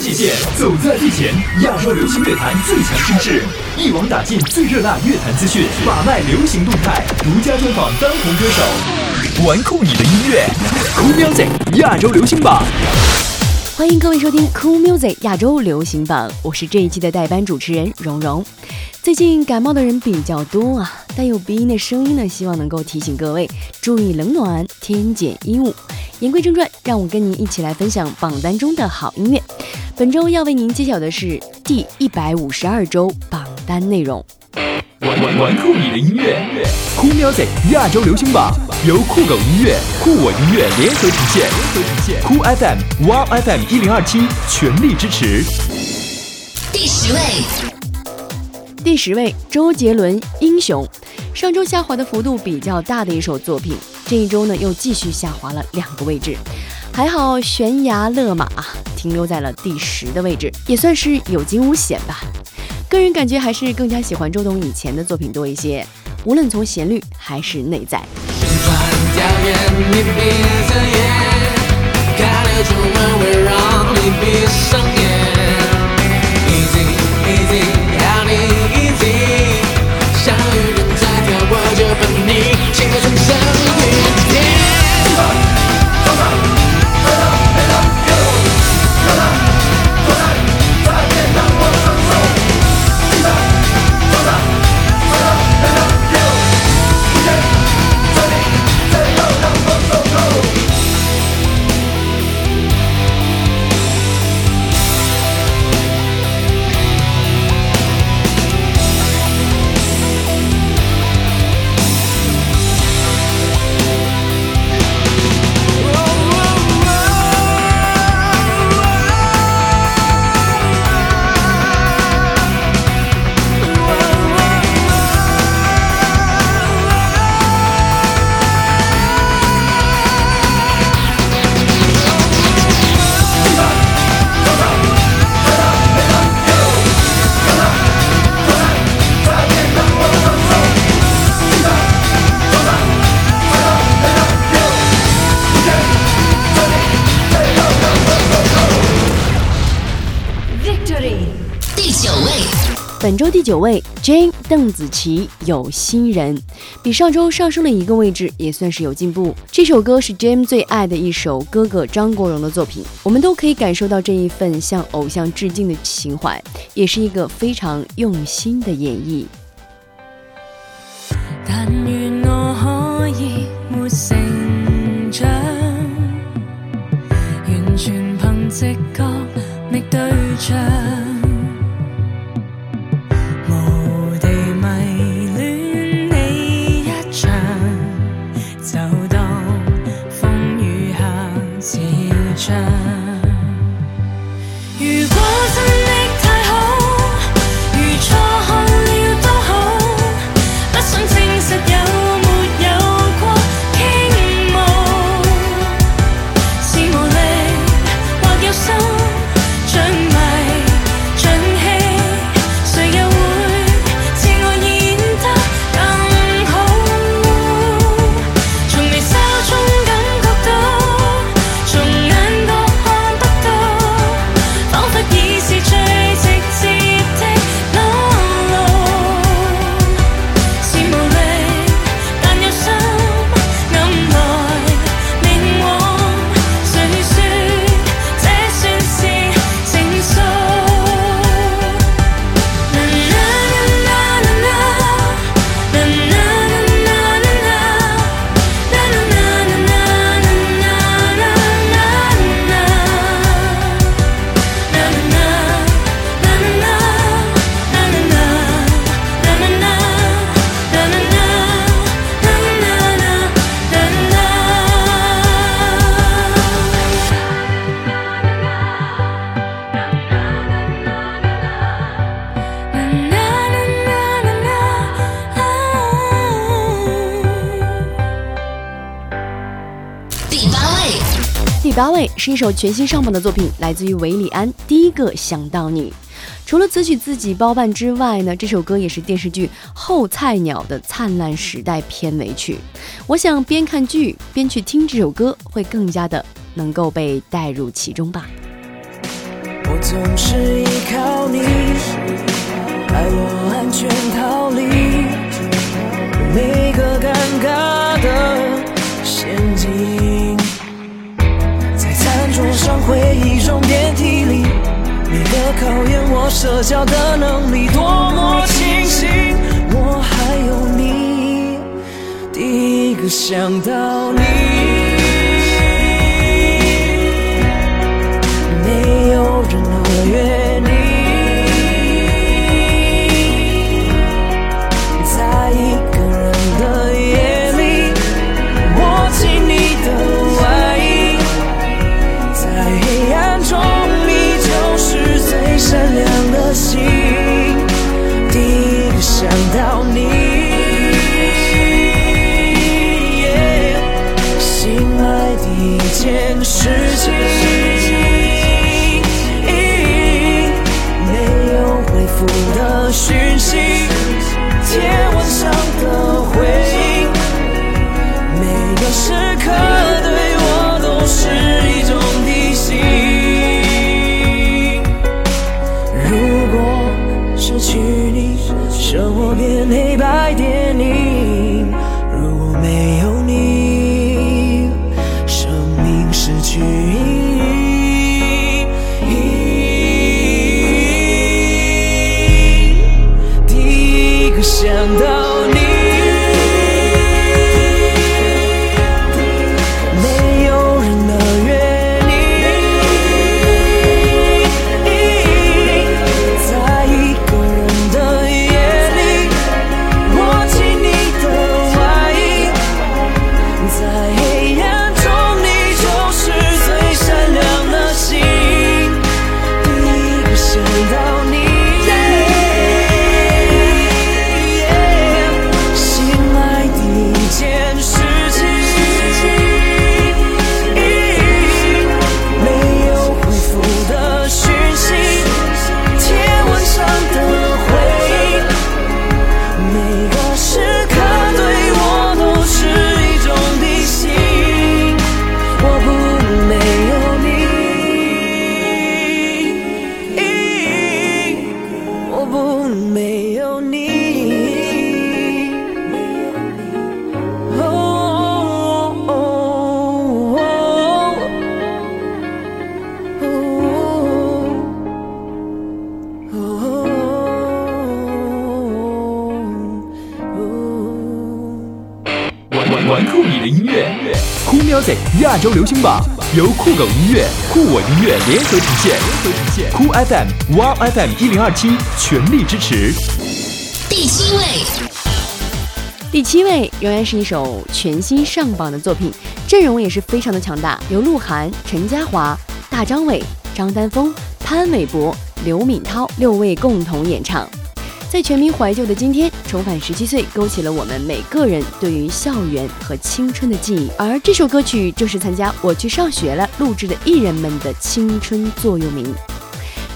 界限，走在最前，亚洲流行乐坛最强声势，一网打尽最热辣乐坛资讯，把脉流行动态，独家专访当红歌手，玩酷你的音乐，Cool Music 亚洲流行榜。欢迎各位收听 Cool Music 亚洲流行榜，我是这一期的代班主持人蓉蓉。最近感冒的人比较多啊，带有鼻音的声音呢，希望能够提醒各位注意冷暖，添减衣物。言归正传，让我跟您一起来分享榜单中的好音乐。本周要为您揭晓的是第一百五十二周榜单内容。玩玩玩酷你的音乐，Cool Music 亚洲流行榜由酷狗音乐、酷我音乐联合呈现，联合呈现。酷 FM、Wow FM 一零二七全力支持。第十位，第十位，周杰伦《英雄》，上周下滑的幅度比较大的一首作品，这一周呢又继续下滑了两个位置，还好悬崖勒马，停留在了第十的位置，也算是有惊无险吧。个人感觉还是更加喜欢周董以前的作品多一些，无论从旋律还是内在。闭上眼。周第九位，Jane 邓紫棋有心人，比上周上升了一个位置，也算是有进步。这首歌是 Jane 最爱的一首哥哥张国荣的作品，我们都可以感受到这一份向偶像致敬的情怀，也是一个非常用心的演绎。但願我可以沒成長，完全憑直覺覓對象，是一首全新上榜的作品，来自于韦礼安，《第一个想到你》。除了词曲自己包办之外呢，这首歌也是电视剧《后菜鸟》的灿烂时代片尾曲。我想边看剧边去听这首歌，会更加的能够被带入其中吧。我总是依靠你，爱我安全逃离每个尴尬的陷阱。桌上、回忆中、电梯里，你的考验我社交的能力，多么庆幸我还有你。第一个想到你，亚洲流行榜由酷狗音乐、酷我音乐联合呈现，联合呈现。酷 FM、Wow FM 一零二七全力支持。第七位，第七位仍然是一首全新上榜的作品，阵容也是非常的强大，由鹿晗、陈嘉华、大张伟、张丹峰、潘玮柏、刘敏涛六位共同演唱。在全民怀旧的今天，重返十七岁，勾起了我们每个人对于校园和青春的记忆。而这首歌曲就是参加《我去上学了》录制的艺人们的青春座右铭。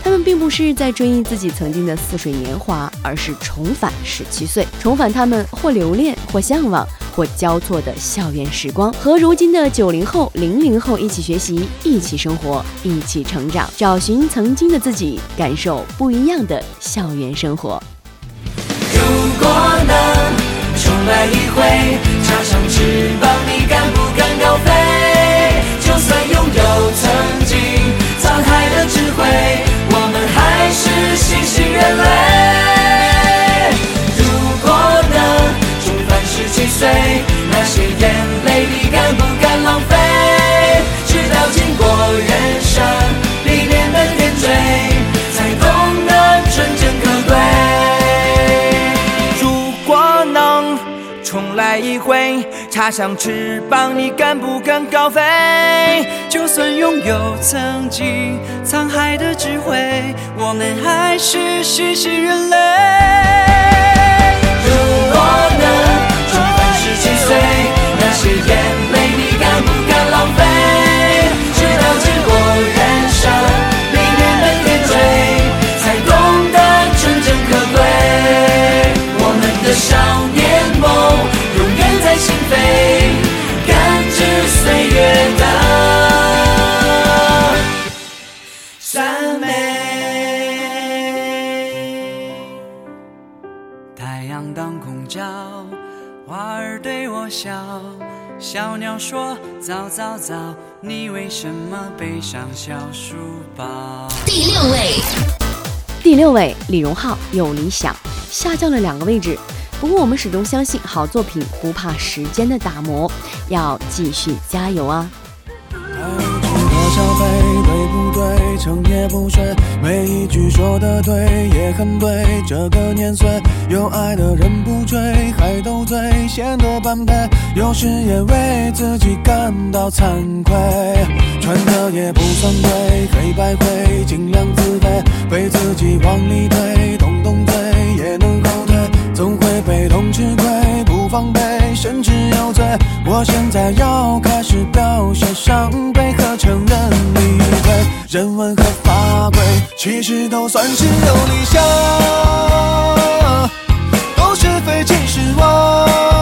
他们并不是在追忆自己曾经的似水年华，而是重返十七岁，重返他们或留恋、或向往、或交错的校园时光，和如今的九零后、零零后一起学习、一起生活、一起成长，找寻曾经的自己，感受不一样的校园生活。果能重来一回，插上翅膀，你敢不敢高飞？就算拥有曾经沧海的智慧，我们还是新兴人类。如果能重返十七岁，那些眼泪你敢不敢浪费？直到经过人生插上翅膀，你敢不敢高飞？就算拥有曾经沧海的智慧，我们还是新兴人类。早早早，你为什么背上小书包？第六位，第六位，李荣浩有理想，下降了两个位置。不过我们始终相信，好作品不怕时间的打磨，要继续加油啊！不对？成也不睡，每一句说的对，也很对。这个年岁，有爱的人不追，还斗嘴，显得般配。有时也为自己感到惭愧，穿的也不算对，黑白灰，尽量自卑，被自己往里推，动动嘴也能后退，被动吃亏，不防备，甚至有罪。我现在要开始表现伤悲和承认理亏，人文和法规其实都算是有理想，都是非其实我，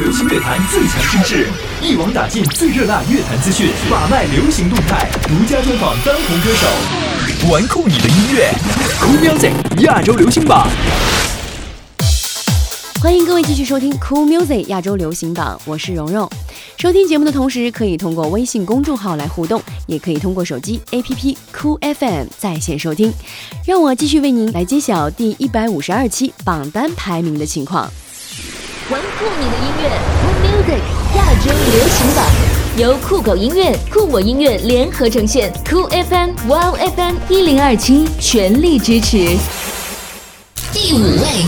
流行乐坛最强声势，一网打尽最热辣乐坛资讯，把脉流行动态，独家专访当红歌手，玩酷你的音乐，Cool Music 亚洲流行榜。欢迎各位继续收听 Cool Music 亚洲流行榜，我是蓉蓉。收听节目的同时，可以通过微信公众号来互动，也可以通过手机 APP Cool FM 在线收听。让我继续为您来揭晓第一百五十二期榜单排名的情况。玩酷你的音乐，Cool Music 亚洲流行榜，由酷狗音乐、酷我音乐联合呈现，酷 FM、Wow FM 一零二七全力支持。第五位，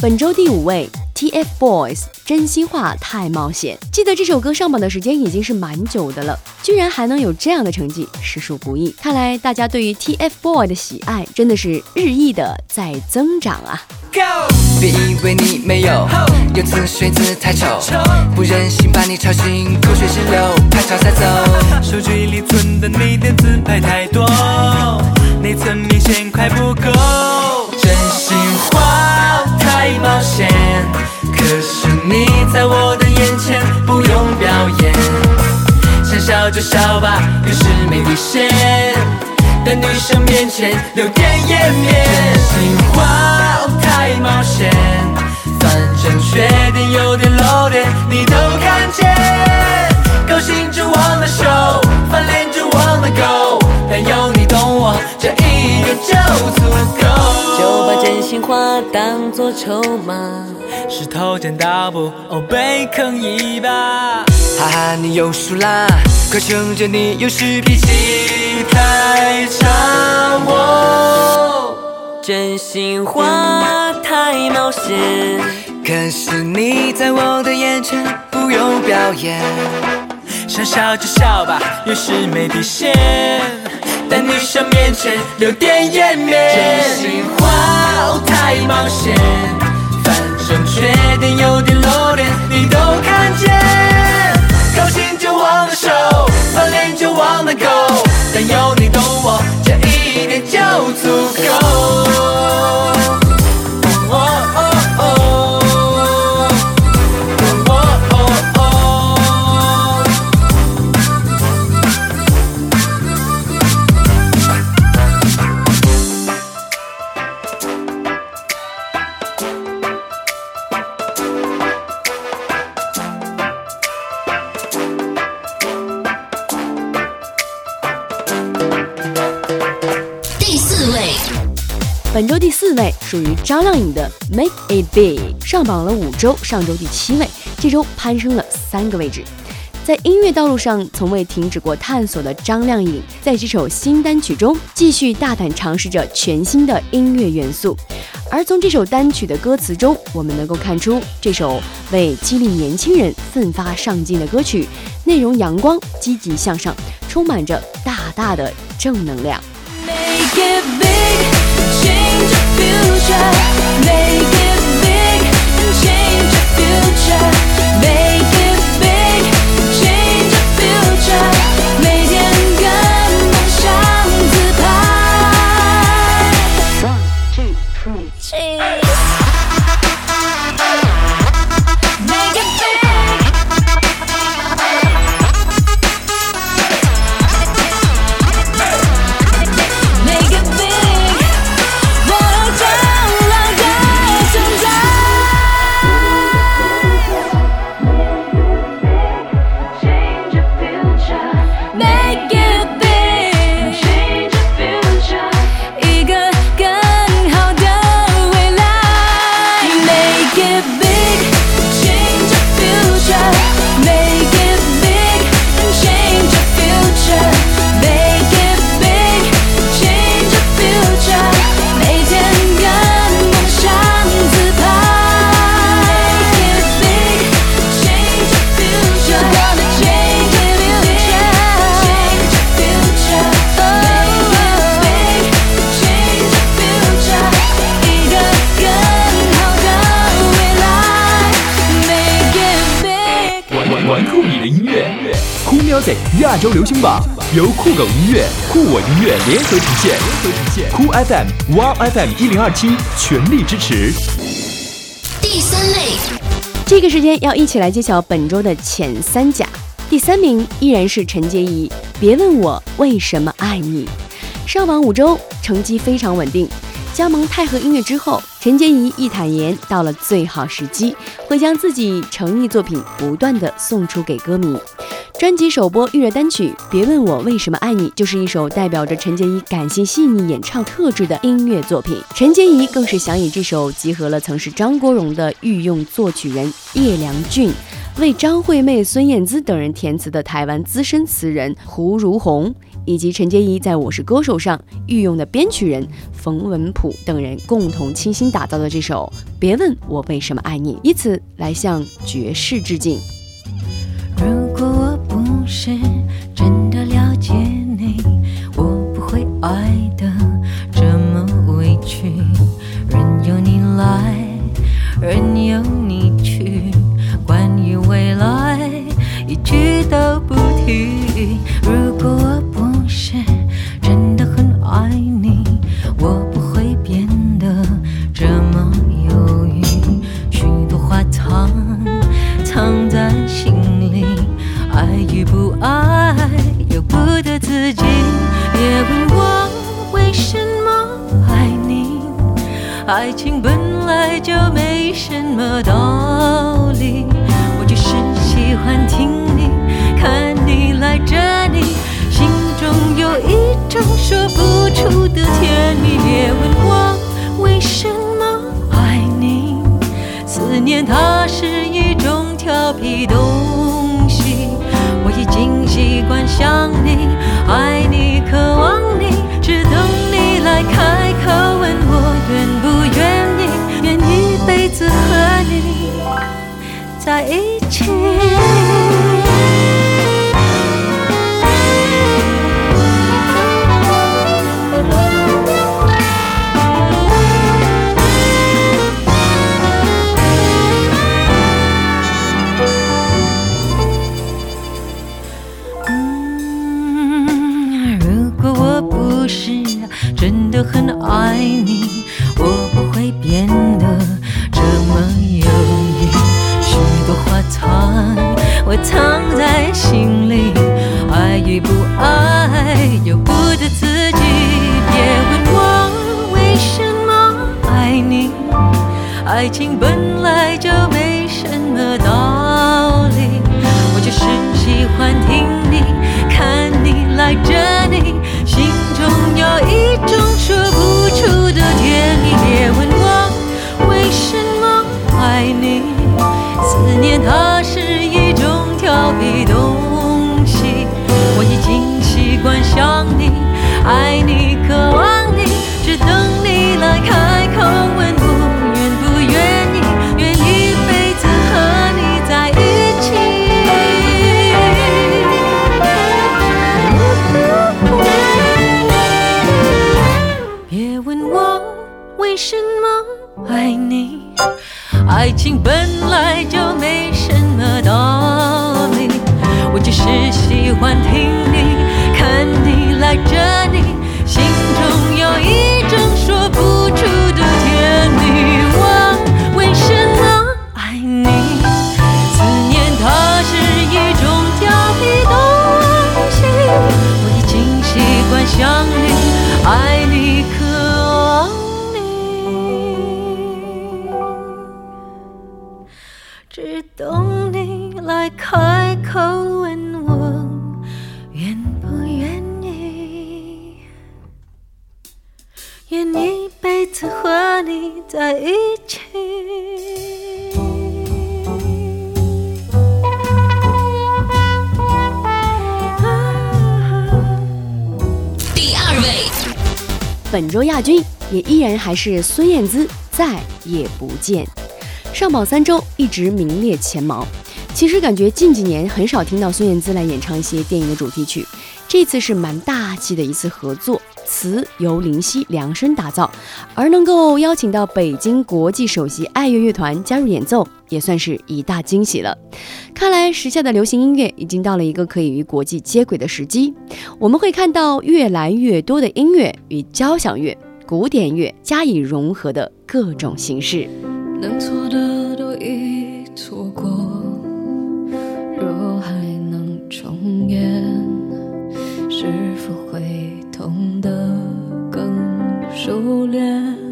本周第五位，TFBOYS 真心话太冒险。记得这首歌上榜的时间已经是蛮久的了，居然还能有这样的成绩，实属不易。看来大家对于 TFBOYS 的喜爱真的是日益的在增长啊！Go，！别以为你没有，有次水姿太丑，不忍心把你吵醒，口水直流，拍照撒走。手机里存的你的自拍太多，内存明显快不够。真心话太冒险，可是你在我的眼前不用表演，想笑就笑吧，有时没底线，在女生面前有点颜面。心话太冒险，反正缺点有点露点，你都看见。高兴就忘了手，翻脸就忘了狗，但有话当作筹码。石头剪刀布，哦，被坑一把。哈哈，你又输啦！快承认你有时脾气太差。我真心话太冒险，可是你在我的眼前不用表演，想笑就笑吧，有时没底线，在女生面前留点颜面。真心话哦太冒险，反正缺点有点漏点，你都看见。高兴就忘了收，翻脸就忘了狗，但有你懂我，这一点就足够。属于张靓颖的《Make It Big》，上榜了五周，上周第七位，这周攀升了三个位置。在音乐道路上从未停止过探索的张靓颖，在这首新单曲中继续大胆尝试着全新的音乐元素。而从这首单曲的歌词中，我们能够看出，这首为激励年轻人奋发上进的歌曲，内容阳光、积极向上，充满着大大的正能量。Make it big, 每着泪亚洲流行榜由酷狗音乐、酷我音乐联合呈现，联合呈现。酷 FM、Wow FM 一零二七全力支持。第三类，这个时间要一起来揭晓本周的前三甲。第三名依然是陈洁仪，《别问我为什么爱你》，上榜五周，成绩非常稳定。加盟太和音乐之后，陈洁仪一坦言，到了最好时机，会将自己诚意作品不断的送出给歌迷。专辑首播预热单曲《别问我为什么爱你》就是一首代表着陈洁仪感性细腻演唱特质的音乐作品。陈洁仪更是想以这首集合了曾是张国荣的御用作曲人叶良俊。为张惠妹、孙燕姿等人填词的台湾资深词人胡如红，以及陈洁仪在《我是歌手》上御用的编曲人冯文谱等人共同倾心打造的这首《别问我为什么爱你》，以此来向爵士致敬。是真的了解你，我不会爱的这么委屈。任由你来，任由你去，关于未来一句都的自己。别问我为什么爱你，爱情本来就没什么道理。我就是喜欢听你，看你赖着你，心中有一种说不出的甜蜜。别问我为什么爱你。思念它是一种调皮想你，爱你，渴望你，只等你来开口问我愿不愿意，愿一辈子和你在一起。恨本周亚军也依然还是孙燕姿，再也不见。上榜三周一直名列前茅。其实感觉近几年很少听到孙燕姿来演唱一些电影的主题曲，这次是蛮大气的一次合作，词由林夕量身打造，而能够邀请到北京国际首席爱乐乐团加入演奏，也算是一大惊喜了。看来时下的流行音乐已经到了一个可以与国际接轨的时机，我们会看到越来越多的音乐与交响乐、古典乐加以融合的各种形式。能错的都已错过，若还能重演，留恋。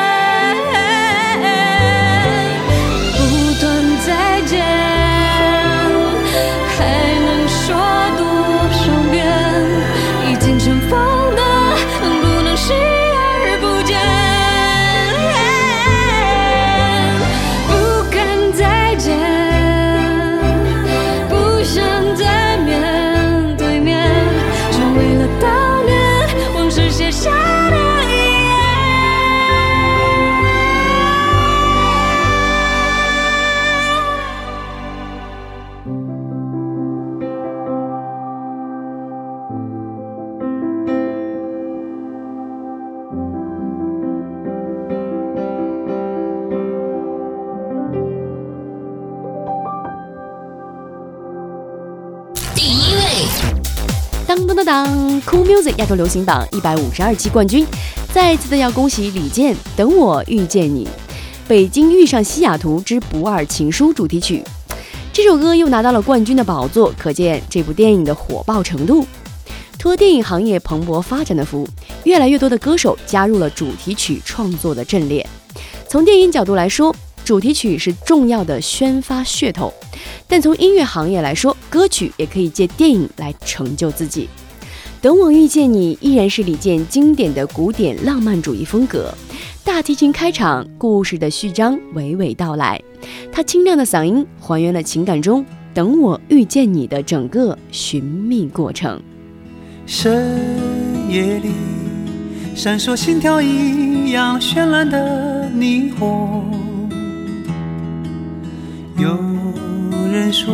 悼念往事写下的遗言。第一位，当当当当，Cool Music 亚洲流行榜一百五十二期冠军，再次的要恭喜李健《等我遇见你》，北京遇上西雅图之不二情书主题曲。这首歌又拿到了冠军的宝座，可见这部电影的火爆程度。托电影行业蓬勃发展的福，越来越多的歌手加入了主题曲创作的阵列。从电影角度来说，主题曲是重要的宣发噱头，但从音乐行业来说，歌曲也可以借电影来成就自己。等我遇见你依然是李健经典的古典浪漫主义风格，大提琴开场，故事的序章娓娓道来，他清亮的嗓音还原了情感中等我遇见你的整个寻觅过程。深夜里闪烁心跳一样绚烂的霓虹。有人说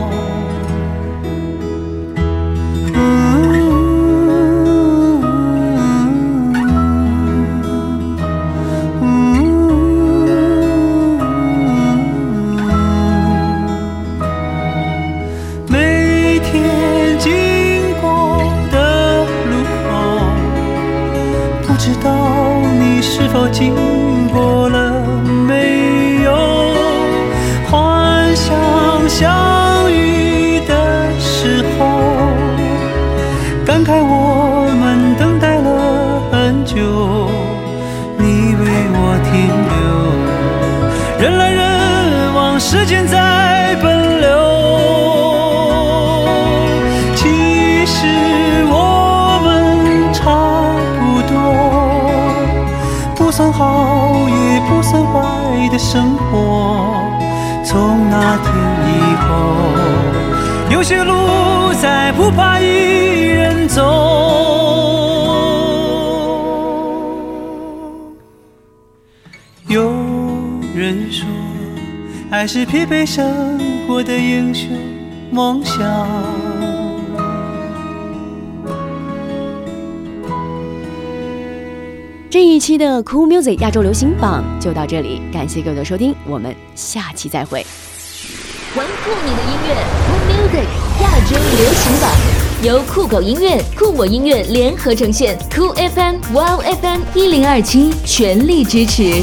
你生活。从那天以后，有些路再不怕一人走。有人说，爱是疲惫生活的英雄梦想。这一期的 Cool Music 亚洲流行榜就到这里，感谢各位的收听，我们下期再会。玩酷你的音乐，Cool Music 亚洲流行榜由酷狗音乐、酷我音乐联合呈现，酷 FM、Wow FM 一零二七全力支持。